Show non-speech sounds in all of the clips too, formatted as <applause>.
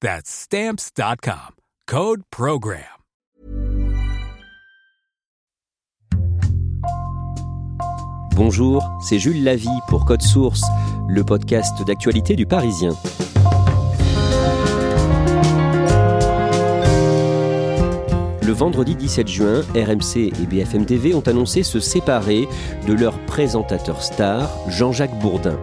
That's Stamps.com. Code PROGRAM. Bonjour, c'est Jules Lavie pour Code Source, le podcast d'actualité du Parisien. Le vendredi 17 juin, RMC et BFM TV ont annoncé se séparer de leur présentateur star, Jean-Jacques Bourdin.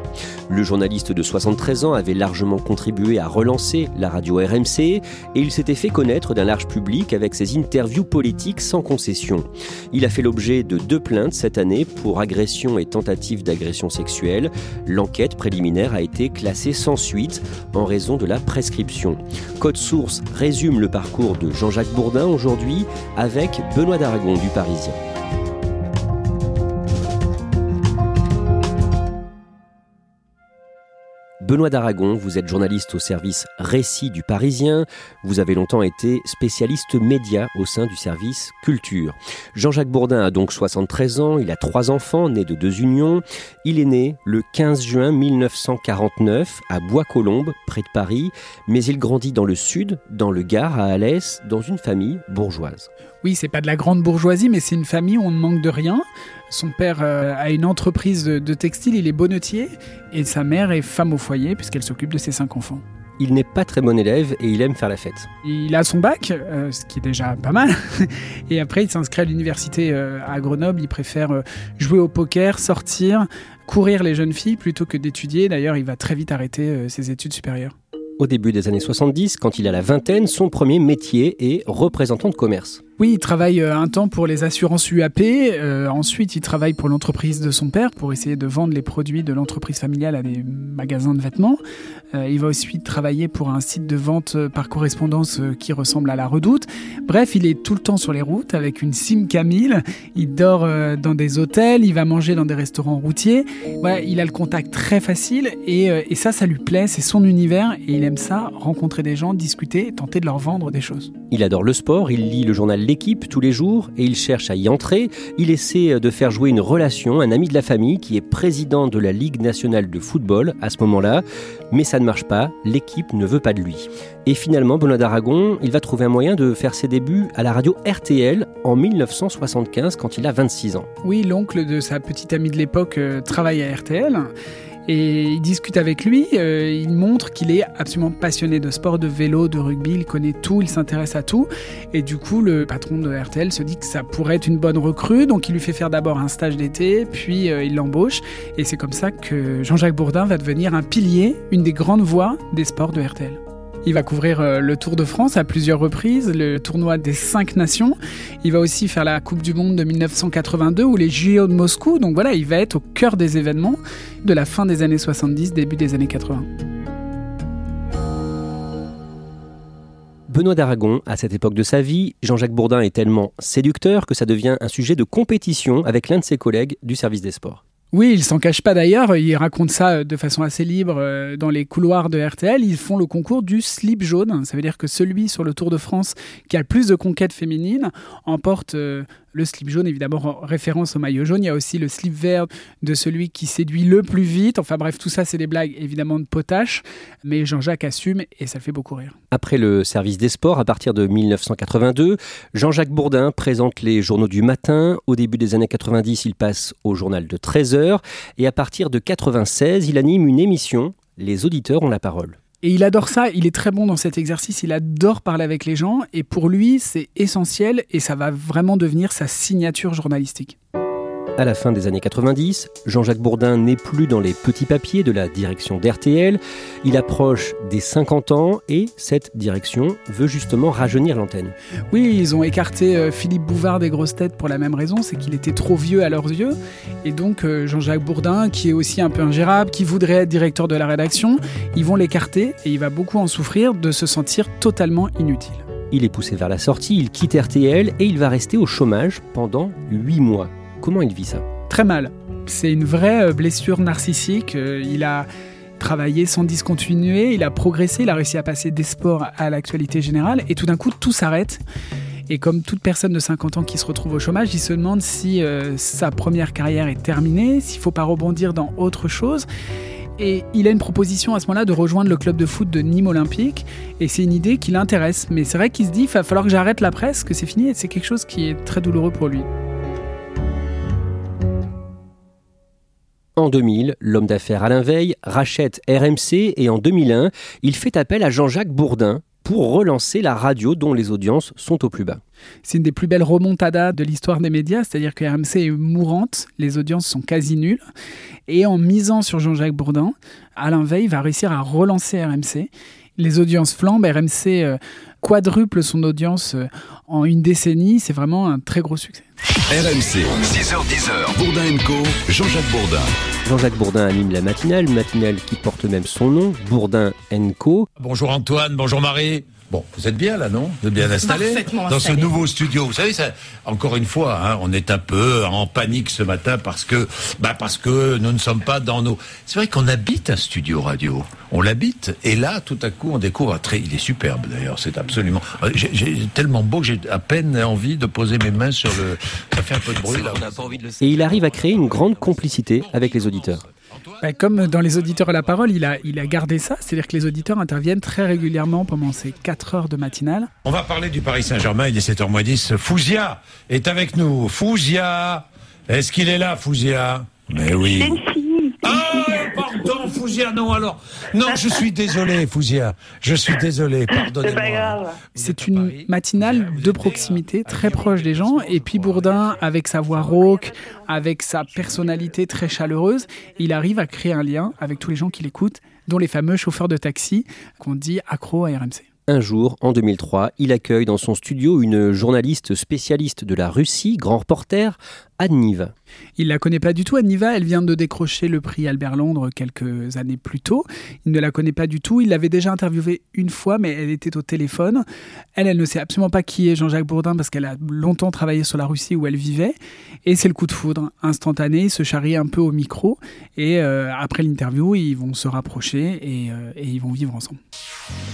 Le journaliste de 73 ans avait largement contribué à relancer la radio RMC et il s'était fait connaître d'un large public avec ses interviews politiques sans concession. Il a fait l'objet de deux plaintes cette année pour agression et tentative d'agression sexuelle. L'enquête préliminaire a été classée sans suite en raison de la prescription. Code Source résume le parcours de Jean-Jacques Bourdin aujourd'hui avec Benoît Daragon du Parisien. Benoît d'Aragon, vous êtes journaliste au service Récit du Parisien. Vous avez longtemps été spécialiste média au sein du service Culture. Jean-Jacques Bourdin a donc 73 ans, il a trois enfants nés de deux unions. Il est né le 15 juin 1949 à Bois-Colombes, près de Paris, mais il grandit dans le sud, dans le Gard, à Alès, dans une famille bourgeoise. Oui, c'est pas de la grande bourgeoisie, mais c'est une famille où on ne manque de rien. Son père euh, a une entreprise de, textile, il est bonnetier, et sa mère est femme au foyer puisqu'elle s'occupe de ses cinq enfants. Il n'est pas très bon élève et il aime faire la fête. Il a son bac, euh, ce qui est déjà pas mal. <laughs> Et après, il s'inscrit à l'université euh, à Grenoble. Il préfère jouer au poker, sortir, courir les jeunes filles plutôt que d'étudier. D'ailleurs, il va très vite arrêter ses études supérieures. Au début des années 70, quand il a la vingtaine, son premier métier est représentant de commerce. Oui, il travaille euh, un temps pour les assurances UAP. Euh, ensuite, il travaille pour l'entreprise de son père pour essayer de vendre les produits de l'entreprise familiale à des magasins de vêtements. Euh, il va aussi travailler pour un site de vente par correspondance qui ressemble à la Redoute. Bref, il est tout le temps sur les routes avec une sim Camille. Il dort dans des hôtels, il va manger dans des restaurants routiers. Voilà, il a le contact très facile et, et ça, ça lui plaît. C'est son univers et il aime ça, rencontrer des gens, discuter, tenter de leur vendre des choses. Il adore le sport, il lit le journal L'équipe tous les jours et il cherche à y entrer. Il essaie de faire jouer une relation, un ami de la famille qui est président de la Ligue nationale de football à ce moment-là, mais ça ne marche pas, l'équipe ne veut pas de lui. Et finalement, Benoît d'Aragon, il va trouver un moyen de faire ses débuts à la radio RTL en 1975 quand il a 26 ans. Oui, l'oncle de sa petite amie de l'époque euh, travaille à RTL. Et il discute avec lui, euh, il montre qu'il est absolument passionné de sport, de vélo, de rugby, il connaît tout, il s'intéresse à tout. Et du coup, le patron de RTL se dit que ça pourrait être une bonne recrue, donc il lui fait faire d'abord un stage d'été, puis euh, il l'embauche. Et c'est comme ça que Jean-Jacques Bourdin va devenir un pilier, une des grandes voix des sports de RTL. Il va couvrir euh, le Tour de France à plusieurs reprises, le tournoi des cinq nations. Il va aussi faire la Coupe du Monde de 1982 ou les JO de Moscou. Donc voilà, il va être au cœur des événements de la fin des années 70, début des années 80. Benoît d'Aragon, à cette époque de sa vie, Jean-Jacques Bourdin est tellement séducteur que ça devient un sujet de compétition avec l'un de ses collègues du service des sports. Oui, il s'en cache pas d'ailleurs. Il raconte ça de façon assez libre dans les couloirs de RTL. Ils font le concours du slip jaune. Ça veut dire que celui sur le Tour de France qui a le plus de conquêtes féminines emporte le slip jaune, évidemment, référence au maillot jaune. Il y a aussi le slip vert de celui qui séduit le plus vite. Enfin bref, tout ça, c'est des blagues évidemment de potache. Mais Jean-Jacques assume et ça fait beaucoup rire. Après le service des sports, à partir de 1982, Jean-Jacques Bourdin présente les journaux du matin. Au début des années 90, il passe au journal de 13h. Et à partir de 96, il anime une émission. Les auditeurs ont la parole. Et il adore ça, il est très bon dans cet exercice, il adore parler avec les gens, et pour lui, c'est essentiel, et ça va vraiment devenir sa signature journalistique. À la fin des années 90, Jean-Jacques Bourdin n'est plus dans les petits papiers de la direction d'RTL. Il approche des 50 ans et cette direction veut justement rajeunir l'antenne. Oui, ils ont écarté euh, Philippe Bouvard des grosses têtes pour la même raison, c'est qu'il était trop vieux à leurs yeux. Et donc euh, Jean-Jacques Bourdin, qui est aussi un peu ingérable, qui voudrait être directeur de la rédaction, ils vont l'écarter et il va beaucoup en souffrir de se sentir totalement inutile. Il est poussé vers la sortie, il quitte RTL et il va rester au chômage pendant 8 mois. Comment il vit ça Très mal. C'est une vraie euh, blessure narcissique. Euh, il a travaillé sans discontinuer, il a progressé, il a réussi à passer des sports à l'actualité générale et tout d'un coup tout s'arrête. Et comme toute personne de 50 ans qui se retrouve au chômage, il se demande si euh, sa première carrière est terminée, s'il ne faut pas rebondir dans autre chose. Et il a une proposition à ce moment-là de rejoindre le club de foot de Nîmes Olympique. Et c'est une idée qui l'intéresse. Mais c'est vrai qu'il se dit, il va falloir que j'arrête la presse, que c'est fini. Et c'est quelque chose qui est très douloureux pour lui. En 2000, l'homme d'affaires Alain Veil rachète RMC et en 2001, il fait appel à Jean-Jacques Bourdin pour relancer la radio dont les audiences sont au plus bas. C'est une des plus belles remontadas de l'histoire des médias, c'est-à-dire que RMC est mourante, les audiences sont quasi nulles. Et en misant sur Jean-Jacques Bourdin, Alain Veil va réussir à relancer RMC. Les audiences flambent, RMC euh, quadruple son audience euh, en une décennie, c'est vraiment un très gros succès. RMC, 6h10, Bourdin Co, Jean-Jacques Bourdin. Jean-Jacques Bourdin anime la matinale, matinale qui porte même son nom, Bourdin Co. Bonjour Antoine, bonjour Marie. Bon, vous êtes bien là, non? Vous êtes bien installé dans ce nouveau studio. Vous savez, ça, encore une fois, hein, on est un peu en panique ce matin parce que, bah parce que nous ne sommes pas dans nos. C'est vrai qu'on habite un studio radio. On l'habite et là, tout à coup, on découvre un très. Il est superbe d'ailleurs. C'est absolument. Euh, j'ai tellement beau que j'ai à peine envie de poser mes mains sur le. Ça fait un peu de bruit là. Et il arrive à créer une grande complicité avec les auditeurs. Bah, comme dans les auditeurs à la parole, il a, il a gardé ça, c'est-à-dire que les auditeurs interviennent très régulièrement pendant ces 4 heures de matinale. On va parler du Paris Saint-Germain, il est 7h10. Fouzia est avec nous. Fouzia, est-ce qu'il est là, Fouzia? Mais oui. Ah, pardon, Fouzia, non, alors. Non, je suis désolé, Fouzia. Je suis désolé, pardonnez-moi. C'est une matinale de proximité, très proche des gens. Et puis Bourdin, avec sa voix rauque, avec sa personnalité très chaleureuse, il arrive à créer un lien avec tous les gens qui l'écoutent, dont les fameux chauffeurs de taxi qu'on dit accro à RMC. Un jour, en 2003, il accueille dans son studio une journaliste spécialiste de la Russie, grand reporter, Anne Il la connaît pas du tout, Anniva. Elle vient de décrocher le prix Albert Londres quelques années plus tôt. Il ne la connaît pas du tout. Il l'avait déjà interviewée une fois, mais elle était au téléphone. Elle, elle ne sait absolument pas qui est Jean-Jacques Bourdin parce qu'elle a longtemps travaillé sur la Russie où elle vivait. Et c'est le coup de foudre instantané. Ils se charrient un peu au micro. Et euh, après l'interview, ils vont se rapprocher et, euh, et ils vont vivre ensemble.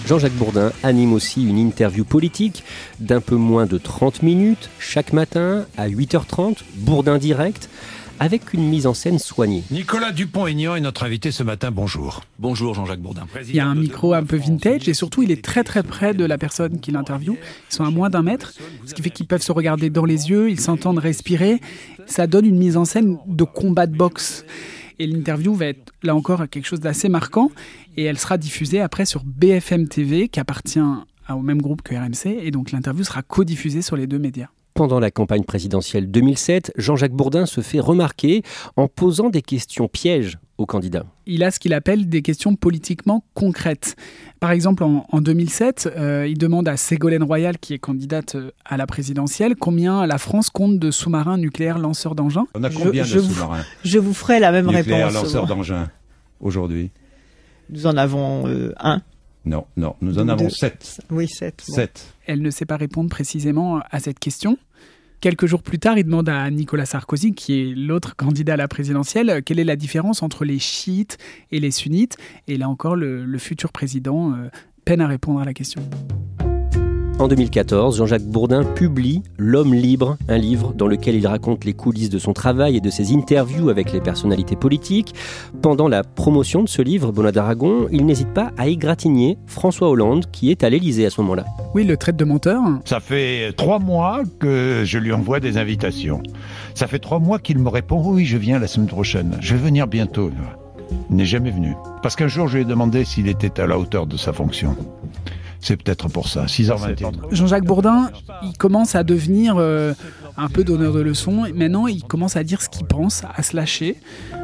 Jean-Jacques Bourdin anime aussi une interview politique d'un peu moins de 30 minutes chaque matin à 8h30. Bourdin direct avec une mise en scène soignée. Nicolas Dupont-Aignan est notre invité ce matin. Bonjour. Bonjour Jean-Jacques Bourdin. Il y a un micro un peu vintage et surtout il est très très près de la personne qui l'interviewe. Ils sont à moins d'un mètre, ce qui fait qu'ils peuvent se regarder dans les yeux, ils s'entendent respirer. Ça donne une mise en scène de combat de boxe. Et l'interview va être là encore quelque chose d'assez marquant et elle sera diffusée après sur BFM TV qui appartient au même groupe que RMC et donc l'interview sera co-diffusée sur les deux médias. Pendant la campagne présidentielle 2007, Jean-Jacques Bourdin se fait remarquer en posant des questions pièges aux candidats. Il a ce qu'il appelle des questions politiquement concrètes. Par exemple, en, 2007, euh, il demande à Ségolène Royal, qui est candidate euh, à la présidentielle, combien la France compte de sous-marins nucléaires lanceurs d'engins? On a combien je, de sous-marins? Je vous ferai la même nucléaires réponse. lanceurs d'engins aujourd'hui Nous en avons euh, un. Non, non, nous en avons sept. Oui, sept. Sept. Elle ne sait pas répondre précisément à cette question. Quelques jours plus tard, il demande à Nicolas Sarkozy, qui est l'autre candidat à la présidentielle, quelle est la différence entre les chiites et les sunnites. Et là encore, le, futur président euh, peine à répondre à la question. En 2014, Jean-Jacques Bourdin publie L'homme libre, un livre dans lequel il raconte les coulisses de son travail et de ses interviews avec les personnalités politiques. Pendant la promotion de ce livre, Benoît d'Aragon, il n'hésite pas à égratigner François Hollande, qui est à l'Élysée à ce moment-là. Oui, le traite de menteur. Ça fait trois mois que je lui envoie des invitations. Ça fait trois mois qu'il me répond Oui, je viens la semaine prochaine. Je vais venir bientôt. Il n'est jamais venu. Parce qu'un jour, je lui ai demandé s'il était à la hauteur de sa fonction. C'est peut-être pour ça. 6h21. Jean-Jacques Bourdin, il commence à devenir euh, un peu donneur de leçons. Maintenant, il commence à dire ce qu'il pense, à se lâcher.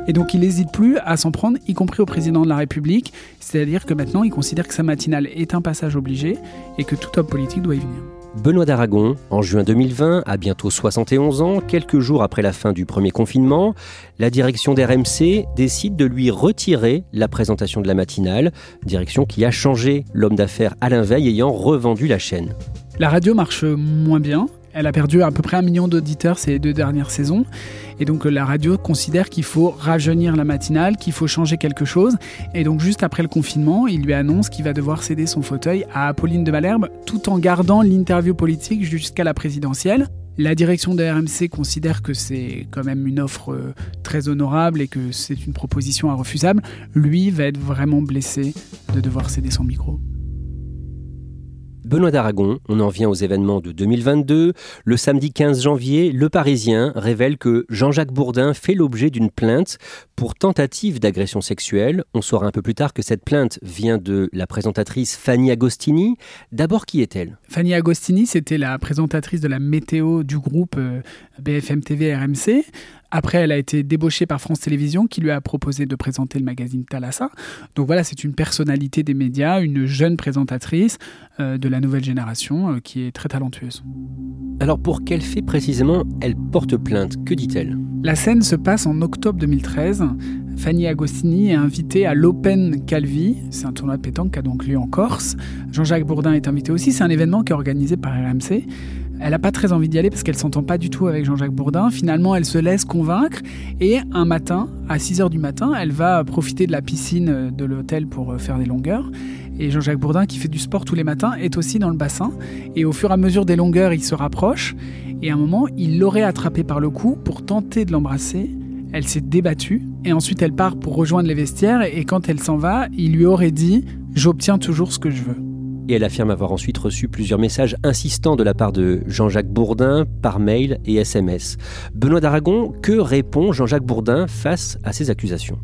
Et donc, il n'hésite plus à s'en prendre, y compris au président de la République. C'est-à-dire que maintenant, il considère que sa matinale est un passage obligé et que tout homme politique doit y venir. Benoît d'Aragon, en juin 2020, à bientôt 71 ans, quelques jours après la fin du premier confinement, la direction d'RMC décide de lui retirer la présentation de la matinale, direction qui a changé l'homme d'affaires Alain Veil ayant revendu la chaîne. La radio marche moins bien, elle a perdu à peu près un million d'auditeurs ces deux dernières saisons. Et donc la radio considère qu'il faut rajeunir la matinale, qu'il faut changer quelque chose. Et donc juste après le confinement, il lui annonce qu'il va devoir céder son fauteuil à Apolline de Malherbe tout en gardant l'interview politique jusqu'à la présidentielle. La direction de RMC considère que c'est quand même une offre euh, très honorable et que c'est une proposition irrefusable. Lui va être vraiment blessé de devoir céder son micro. Benoît d'Aragon, on en vient aux événements de 2022. Le samedi 15 janvier, Le Parisien révèle que Jean-Jacques Bourdin fait l'objet d'une plainte pour tentative d'agression sexuelle. On saura un peu plus tard que cette plainte vient de la présentatrice Fanny Agostini. D'abord, qui est-elle? Fanny Agostini, c'était la présentatrice de la météo du groupe euh, BFM TV RMC. Après, elle a été débauchée par France Télévisions qui lui a proposé de présenter le magazine Thalassa. Donc voilà, c'est une personnalité des médias, une jeune présentatrice euh, de la nouvelle génération euh, qui est très talentueuse. Alors pour quel fait précisément elle porte plainte Que dit-elle? La scène se passe en octobre 2013. Fanny Agostini est invitée à l'Open Calvi, c'est un tournoi de pétanque qui a donc lieu en Corse. Jean-Jacques Bourdin est invité aussi, c'est un événement qui est organisé par RMC. Elle n'a pas très envie d'y aller parce qu'elle s'entend pas du tout avec Jean-Jacques Bourdin. Finalement, elle se laisse convaincre et un matin, à 6 h du matin, elle va profiter de la piscine de l'hôtel pour euh, faire des longueurs. Et Jean-Jacques Bourdin, qui fait du sport tous les matins, est aussi dans le bassin. Et au fur et à mesure des longueurs, il se rapproche. Et à un moment, il l'aurait attrapée par le cou pour tenter de l'embrasser. Elle s'est débattue. Et ensuite, elle part pour rejoindre les vestiaires. Et quand elle s'en va, il lui aurait dit J'obtiens toujours ce que je veux et elle affirme avoir ensuite reçu plusieurs messages insistants de la part de Jean-Jacques Bourdin par mail et SMS. Benoît d'Aragon, que répond Jean-Jacques Bourdin face à ces accusations?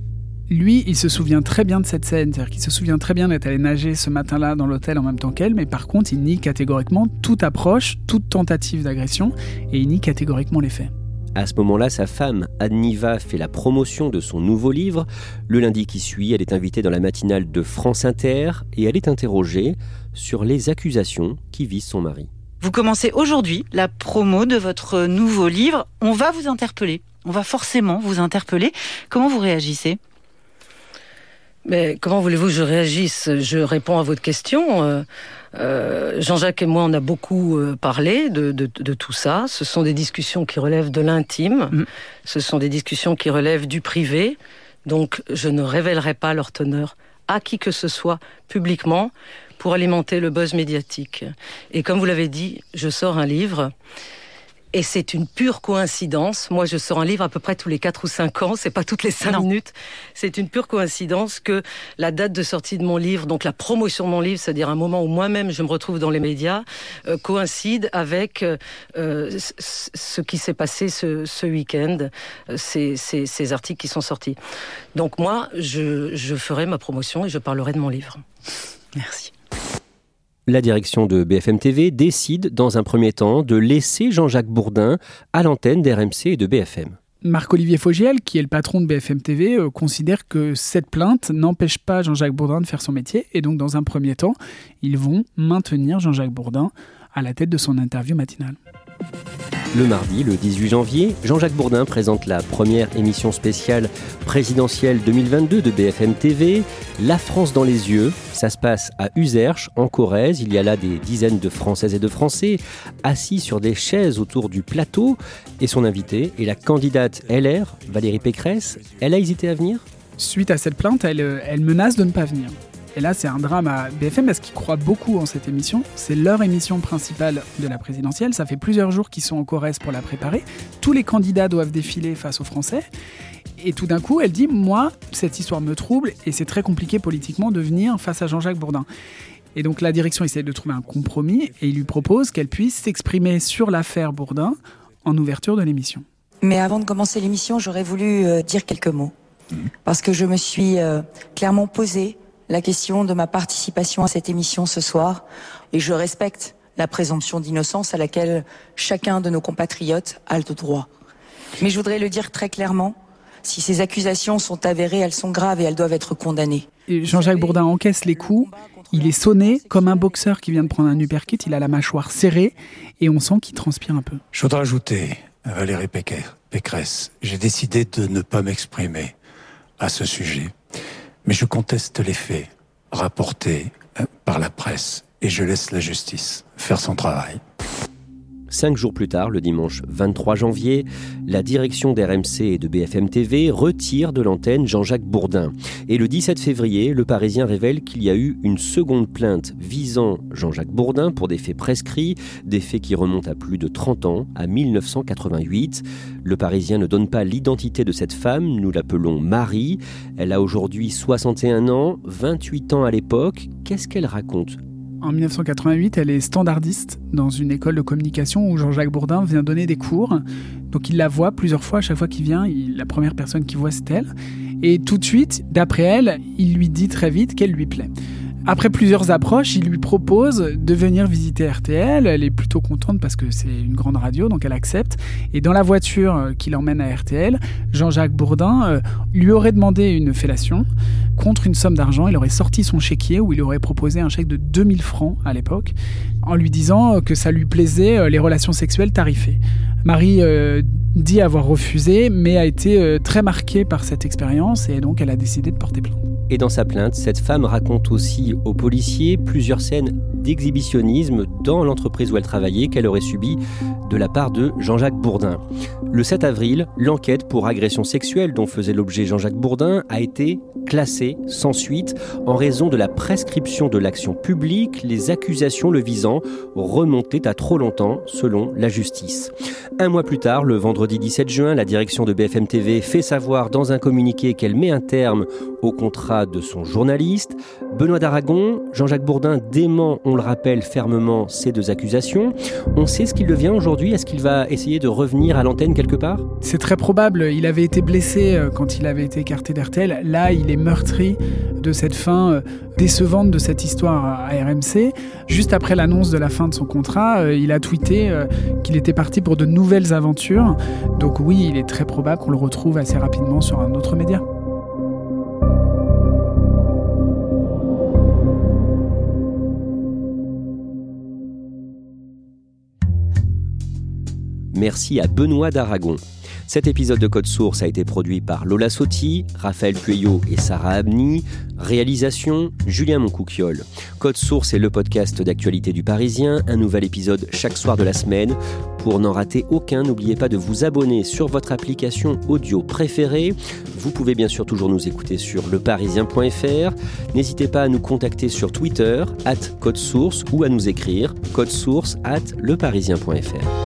Lui, il se souvient très bien de cette scène, c'est-à-dire qu'il se souvient très bien d'être allé nager ce matin-là dans l'hôtel en même temps qu'elle, mais par contre, il nie catégoriquement toute approche, toute tentative d'agression, et il nie catégoriquement les faits. À ce moment-là, sa femme, Adniva, fait la promotion de son nouveau livre. Le lundi qui suit, elle est invitée dans la matinale de France Inter et elle est interrogée sur les accusations qui visent son mari. Vous commencez aujourd'hui la promo de votre nouveau livre. On va vous interpeller. On va forcément vous interpeller. Comment vous réagissez? Mais comment voulez-vous que je réagisse? Je réponds à votre question. Euh, euh, Jean-Jacques et moi, on a beaucoup euh, parlé de, tout ça. Ce sont des discussions qui relèvent de l'intime. Mm. Ce sont des discussions qui relèvent du privé. Donc, je ne révélerai pas leur teneur à qui que ce soit publiquement pour alimenter le buzz médiatique. Et comme vous l'avez dit, je sors un livre et c'est une pure coïncidence. Moi, je sors un livre à peu près tous les 4 ou 5 ans. C'est pas toutes les 5 minutes. C'est une pure coïncidence que la date de sortie de mon livre, donc la promotion de mon livre, c'est-à-dire un moment où moi-même je me retrouve dans les médias, euh, coïncide avec euh, ce qui s'est passé ce, ce week-end, euh, ces, ces, ces, articles qui sont sortis. Donc moi, je, je ferai ma promotion et je parlerai de mon livre. Merci la direction de BFM TV décide dans un premier temps de laisser Jean-Jacques Bourdin à l'antenne d'RMC et de BFM. Marc-Olivier Fogiel, qui est le patron de BFM TV, euh, considère que cette plainte n'empêche pas Jean-Jacques Bourdin de faire son métier. Et donc, dans un premier temps, ils vont maintenir Jean-Jacques Bourdin à la tête de son interview matinale. Le mardi, le 18 janvier, Jean-Jacques Bourdin présente la première émission spéciale présidentielle 2022 de BFM TV, La France dans les yeux. Ça se passe à Userche, en Corrèze. Il y a là des dizaines de Françaises et de Français assis sur des chaises autour du plateau. Et son invité est la candidate LR, Valérie Pécresse. Elle a hésité à venir? Suite à cette plainte, elle, elle menace de ne pas venir. Et là, c'est un drame à BFM parce qu'ils croient beaucoup en cette émission. C'est leur émission principale de la présidentielle. Ça fait plusieurs jours qu'ils sont en Corrèze pour la préparer. Tous les candidats doivent défiler face aux Français. Et tout d'un coup, elle dit Moi, cette histoire me trouble et c'est très compliqué politiquement de venir face à Jean-Jacques Bourdin. Et donc la direction essaie de trouver un compromis et il lui propose qu'elle puisse s'exprimer sur l'affaire Bourdin en ouverture de l'émission. Mais avant de commencer l'émission, j'aurais voulu euh, dire quelques mots. Parce que je me suis euh, clairement posé la question de ma participation à cette émission ce soir et je respecte la présomption d'innocence à laquelle chacun de nos compatriotes a le droit. Mais je voudrais le dire très clairement, si ces accusations sont avérées, elles sont graves et elles doivent être condamnées. Jean-Jacques Bourdin encaisse les coups, il est sonné comme un boxeur qui vient de prendre un uppercut, il a la mâchoire serrée et on sent qu'il transpire un peu. Je voudrais ajouter, Valérie Pécresse, j'ai décidé de ne pas m'exprimer à ce sujet mais je conteste les faits rapportés euh, par la presse et je laisse la justice faire son travail. Cinq jours plus tard, le dimanche 23 janvier, la direction d'RMC et de BFM TV retire de l'antenne Jean-Jacques Bourdin. Et le 17 février, le Parisien révèle qu'il y a eu une seconde plainte visant Jean-Jacques Bourdin pour des faits prescrits, des faits qui remontent à plus de 30 ans, à 1988. Le Parisien ne donne pas l'identité de cette femme, nous l'appelons Marie. Elle a aujourd'hui 61 ans, 28 ans à l'époque. Qu'est-ce qu'elle raconte en 1988, elle est standardiste dans une école de communication où Jean-Jacques Bourdin vient donner des cours. Donc il la voit plusieurs fois, à chaque fois qu'il vient, la première personne qu'il voit c'est elle. Et tout de suite, d'après elle, il lui dit très vite qu'elle lui plaît. Après plusieurs approches, il lui propose de venir visiter RTL. Elle est plutôt contente parce que c'est une grande radio, donc elle accepte. Et dans la voiture euh, qui l'emmène à RTL, Jean-Jacques Bourdin euh, lui aurait demandé une fellation contre une somme d'argent. Il aurait sorti son chéquier où il aurait proposé un chèque de 2000 francs à l'époque, en lui disant que ça lui plaisait euh, les relations sexuelles tarifées. Marie dit avoir refusé, mais a été très marquée par cette expérience et donc elle a décidé de porter plainte. Et dans sa plainte, cette femme raconte aussi aux policiers plusieurs scènes d'exhibitionnisme dans l'entreprise où elle travaillait qu'elle aurait subi de la part de Jean-Jacques Bourdin. Le 7 avril, l'enquête pour agression sexuelle dont faisait l'objet Jean-Jacques Bourdin a été classée sans suite en raison de la prescription de l'action publique, les accusations le visant remontaient à trop longtemps selon la justice. Un mois plus tard, le vendredi 17 juin, la direction de BFM TV fait savoir dans un communiqué qu'elle met un terme au contrat de son journaliste. Benoît d'Aragon, Jean-Jacques Bourdin dément, on le rappelle fermement, ces deux accusations. On sait ce qu'il devient aujourd'hui Est-ce qu'il va essayer de revenir à l'antenne quelque part? C'est très probable. Il avait été blessé euh, quand il avait été écarté d'RTL. Là, il est meurtri de cette fin euh, décevante de cette histoire à RMC. Juste après l'annonce de la fin de son contrat, euh, il a tweeté qu'il était parti pour de nouvelles aventures. Donc oui, il est très probable qu'on le retrouve assez rapidement sur un autre média. Merci à Benoît d'Aragon. Cet épisode de Code Source a été produit par Lola Sotti, Raphaël Pueyo et Sarah Abni. Réalisation Julien Moncouquiole. Code Source est le podcast d'actualité du Parisien. Un nouvel épisode chaque soir de la semaine. Pour n'en rater aucun, n'oubliez pas de vous abonner sur votre application audio préférée. Vous pouvez bien sûr toujours nous écouter sur leparisien.fr. N'hésitez pas à nous contacter sur Twitter, at Code Source, ou à nous écrire source at leparisien.fr.